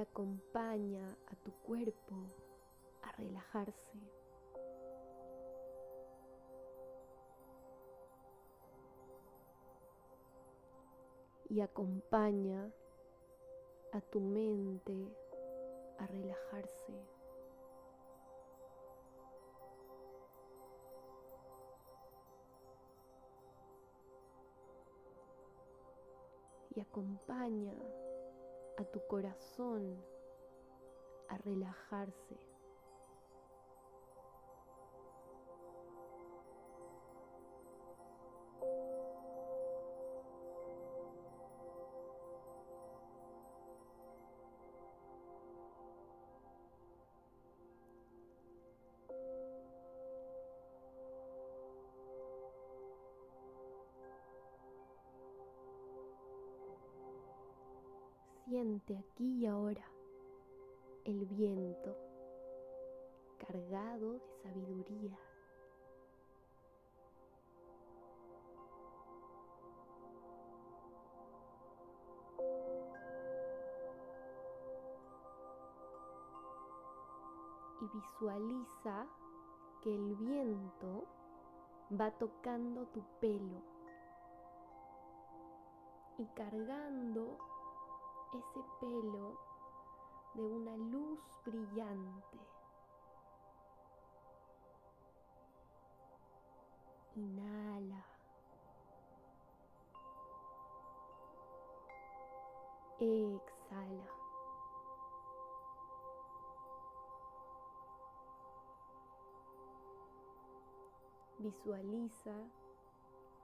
acompaña a tu cuerpo a relajarse. Y acompaña a tu mente a relajarse. Y acompaña a tu corazón a relajarse. Siente aquí y ahora el viento cargado de sabiduría. Y visualiza que el viento va tocando tu pelo y cargando ese pelo de una luz brillante. Inhala. Exhala. Visualiza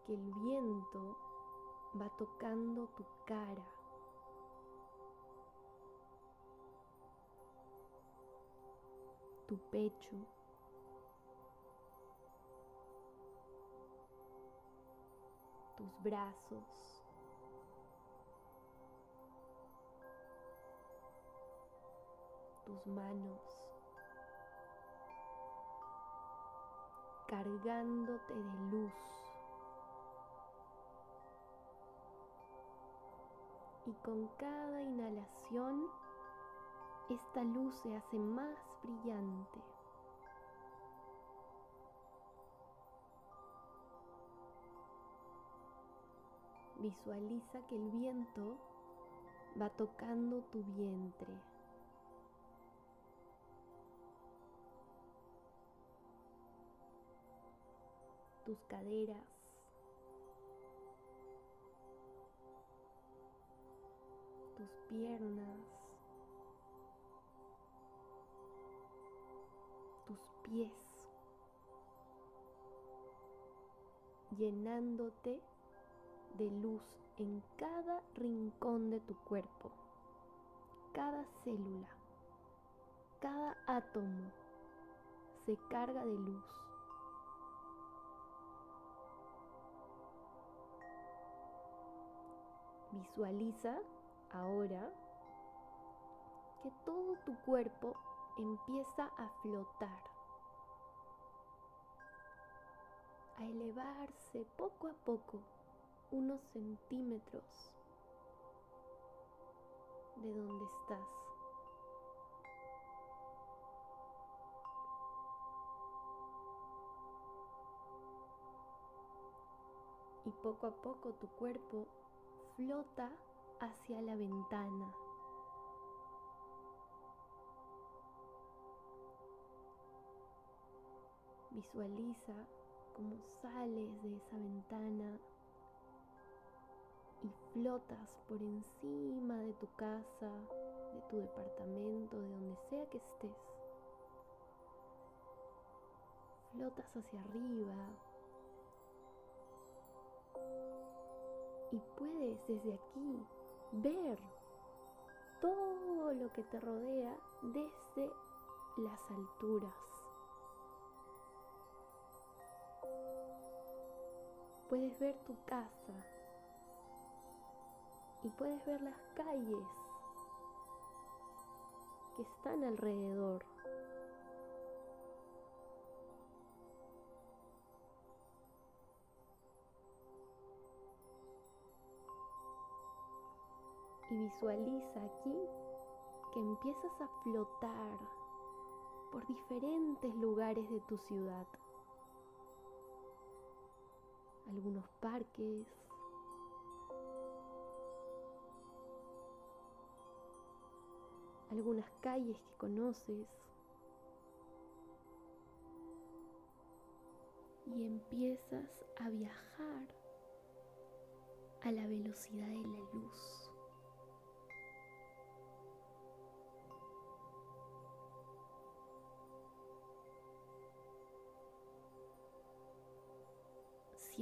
que el viento va tocando tu cara. Tu pecho. tus brazos. tus manos. cargándote de luz. Y con cada inhalación esta luz se hace más brillante. Visualiza que el viento va tocando tu vientre. tus caderas, tus piernas, tus pies, llenándote de luz en cada rincón de tu cuerpo, cada célula, cada átomo se carga de luz. Visualiza ahora que todo tu cuerpo empieza a flotar, a elevarse poco a poco unos centímetros de donde estás. Y poco a poco tu cuerpo flota hacia la ventana. Visualiza cómo sales de esa ventana y flotas por encima de tu casa, de tu departamento, de donde sea que estés. Flotas hacia arriba y puedes desde aquí ver todo lo que te rodea desde las alturas. Puedes ver tu casa y puedes ver las calles que están alrededor. Y visualiza aquí que empiezas a flotar por diferentes lugares de tu ciudad. Algunos parques, algunas calles que conoces y empiezas a viajar a la velocidad de la luz.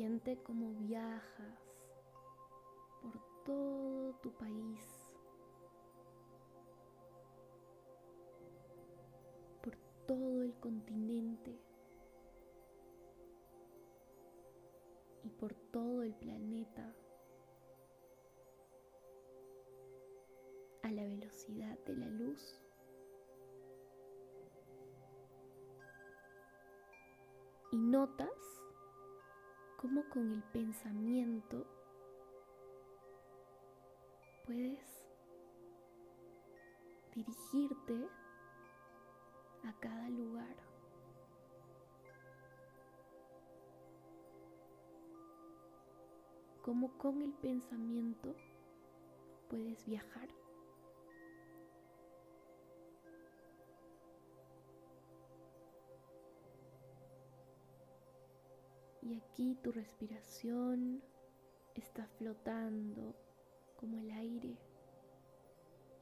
Siente cómo viajas por todo tu país, por todo el continente y por todo el planeta a la velocidad de la luz. Y notas cómo con el pensamiento puedes dirigirte a cada lugar. Cómo con el pensamiento puedes viajar. Y aquí tu respiración está flotando como el aire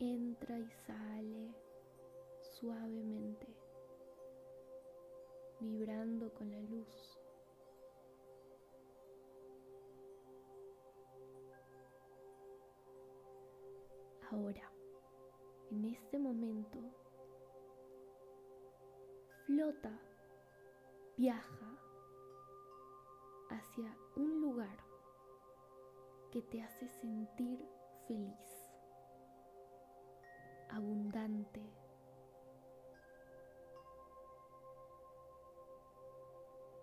entra y sale suavemente, vibrando con la luz. Ahora, en este momento, flota, viaja hacia un lugar que te hace sentir feliz, abundante.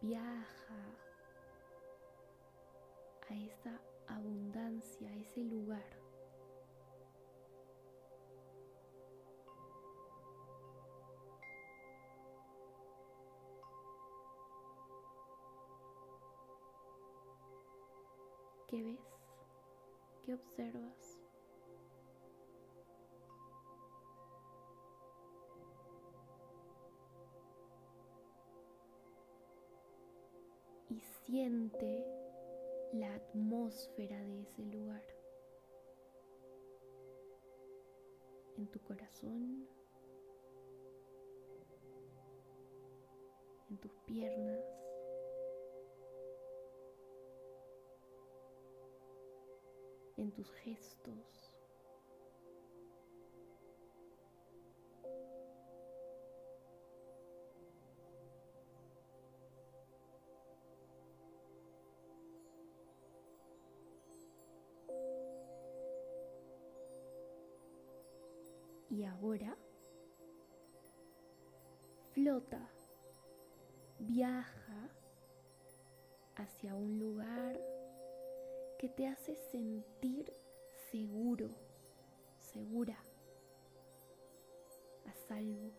Viaja a esa abundancia, a ese lugar. ¿Qué ves? ¿Qué observas? Y siente la atmósfera de ese lugar. En tu corazón, en tus piernas. En tus gestos. Y ahora flota, viaja hacia un lugar que te hace sentir seguro, segura, a salvo,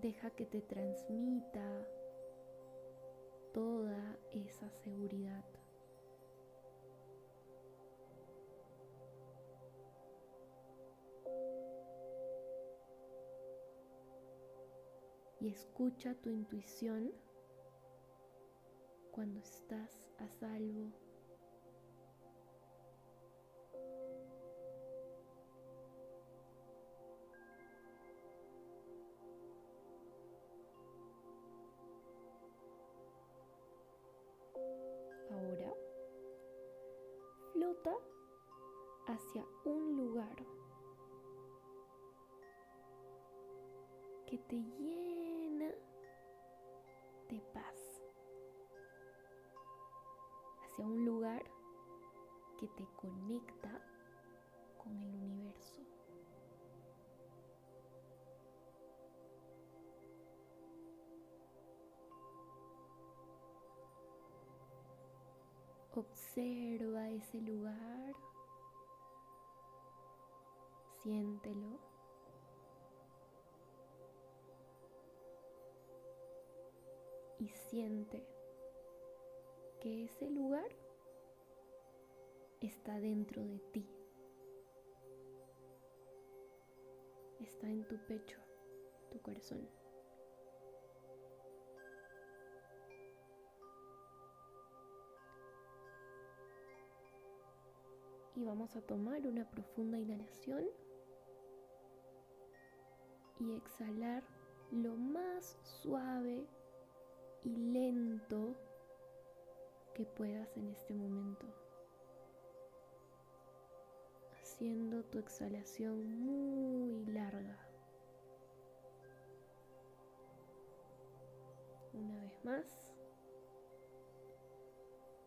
Deja que te transmita toda esa seguridad. Y escucha tu intuición cuando estás a salvo. Hacia un lugar que te llena de paz, hacia un lugar que te conecta con el universo. Observa ese lugar, siéntelo. Y siente que ese lugar está dentro de ti. Está en tu pecho, tu corazón. Y vamos a tomar una profunda inhalación y exhalar lo más suave y lento que puedas en este momento. Haciendo tu exhalación muy larga. Una vez más.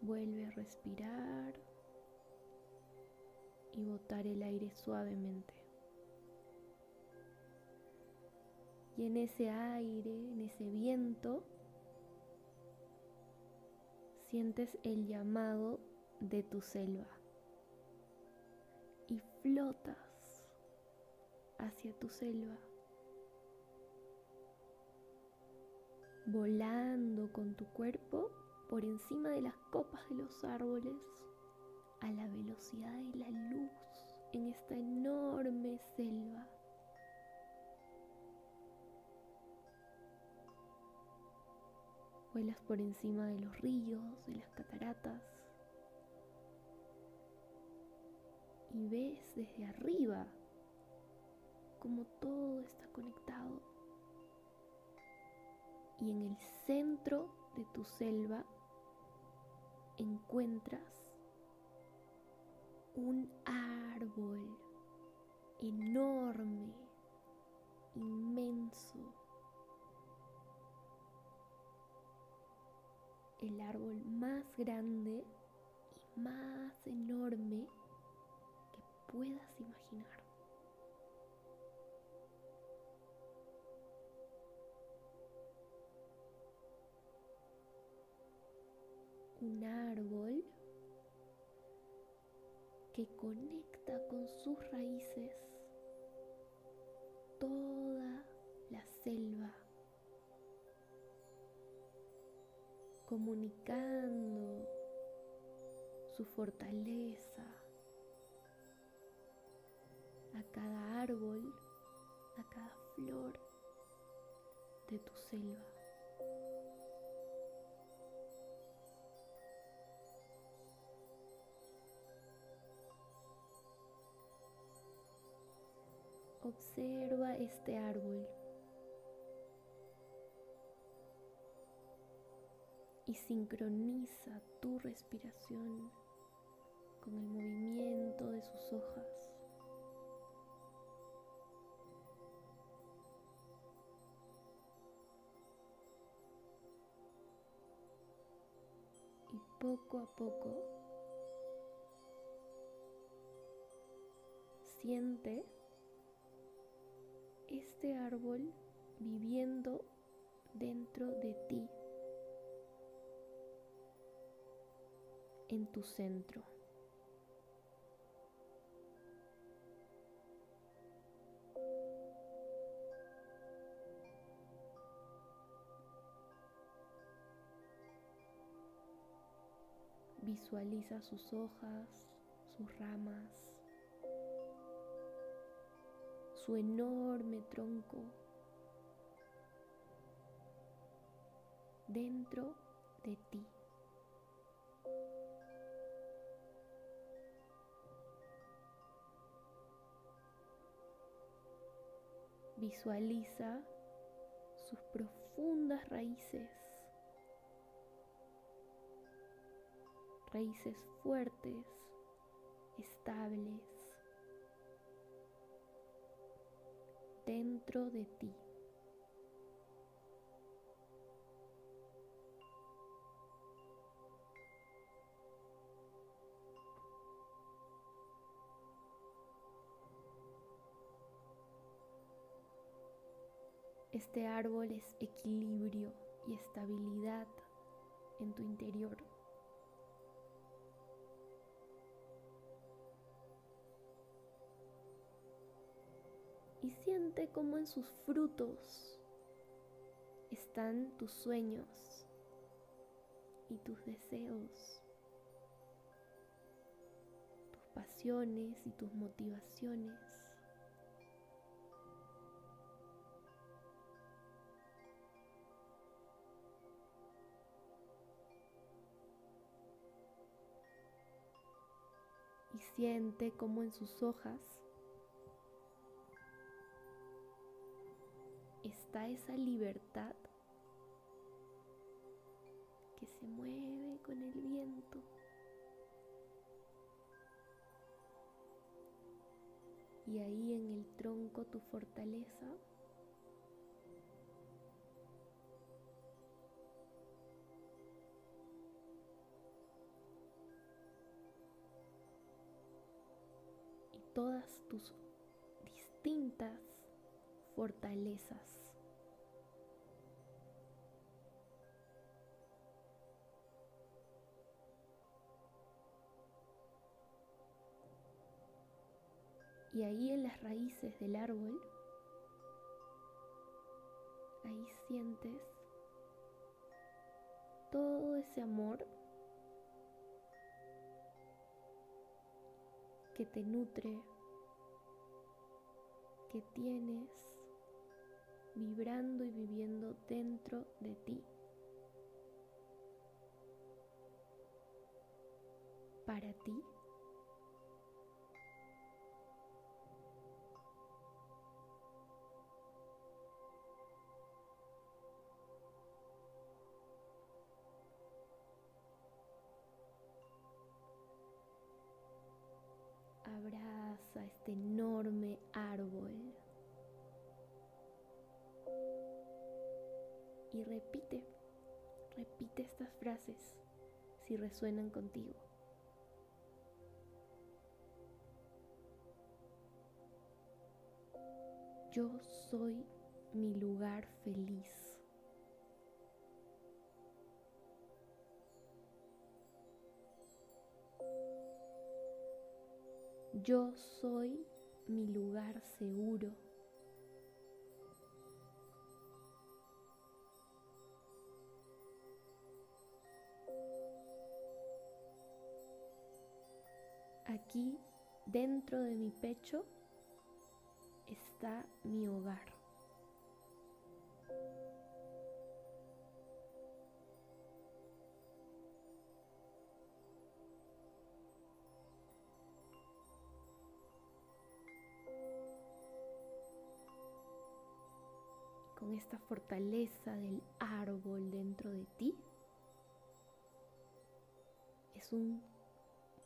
Vuelve a respirar y botar el aire suavemente. Y en ese aire, en ese viento, sientes el llamado de tu selva y flotas hacia tu selva, volando con tu cuerpo por encima de las copas de los árboles a la velocidad de la luz en esta enorme selva. Vuelas por encima de los ríos, de las cataratas. Y ves desde arriba como todo está conectado. Y en el centro de tu selva encuentras un árbol enorme, inmenso. El árbol más grande y más enorme que puedas imaginar. Un árbol que conecta con sus raíces toda la selva, comunicando su fortaleza a cada árbol, a cada flor de tu selva. Observa este árbol y sincroniza tu respiración con el movimiento de sus hojas. Y poco a poco siente este árbol viviendo dentro de ti, en tu centro. Visualiza sus hojas, sus ramas, su enorme tronco dentro de ti. Visualiza sus profundas raíces, raíces fuertes, estables, dentro de ti. Este árbol es equilibrio y estabilidad en tu interior. Siente como en sus frutos están tus sueños y tus deseos, tus pasiones y tus motivaciones. y siente como en sus hojas está esa libertad que se mueve con el viento. Y ahí en el tronco tu fortaleza todas tus distintas fortalezas. Y ahí en las raíces del árbol, ahí sientes todo ese amor que te nutre, que tienes vibrando y viviendo dentro de ti. Para ti. Este enorme árbol y repite, repite estas frases si resuenan contigo. Yo soy mi lugar feliz. Yo soy mi lugar seguro. Aquí, dentro de mi pecho, está mi hogar. Con esta fortaleza del árbol dentro de ti, es un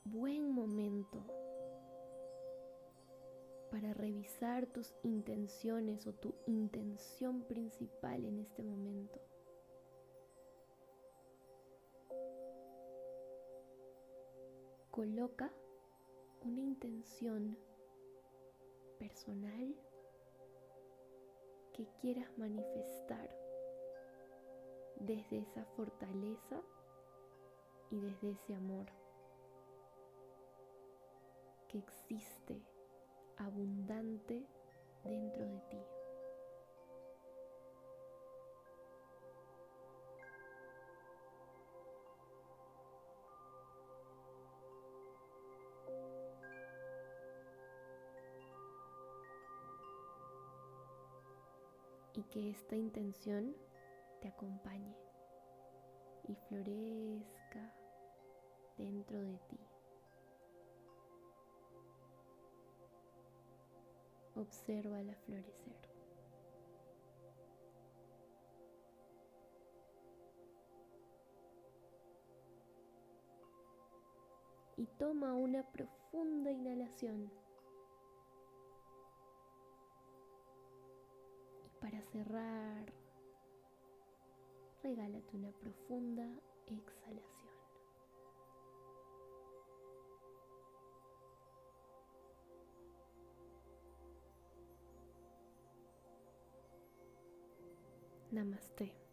buen momento para revisar tus intenciones o tu intención principal en este momento. Coloca una intención personal que quieras manifestar desde esa fortaleza y desde ese amor que existe abundante dentro de ti. Que esta intención te acompañe y florezca dentro de ti. Observa la florecer. Y toma una profunda inhalación. Para cerrar, regálate una profunda exhalación. Namaste.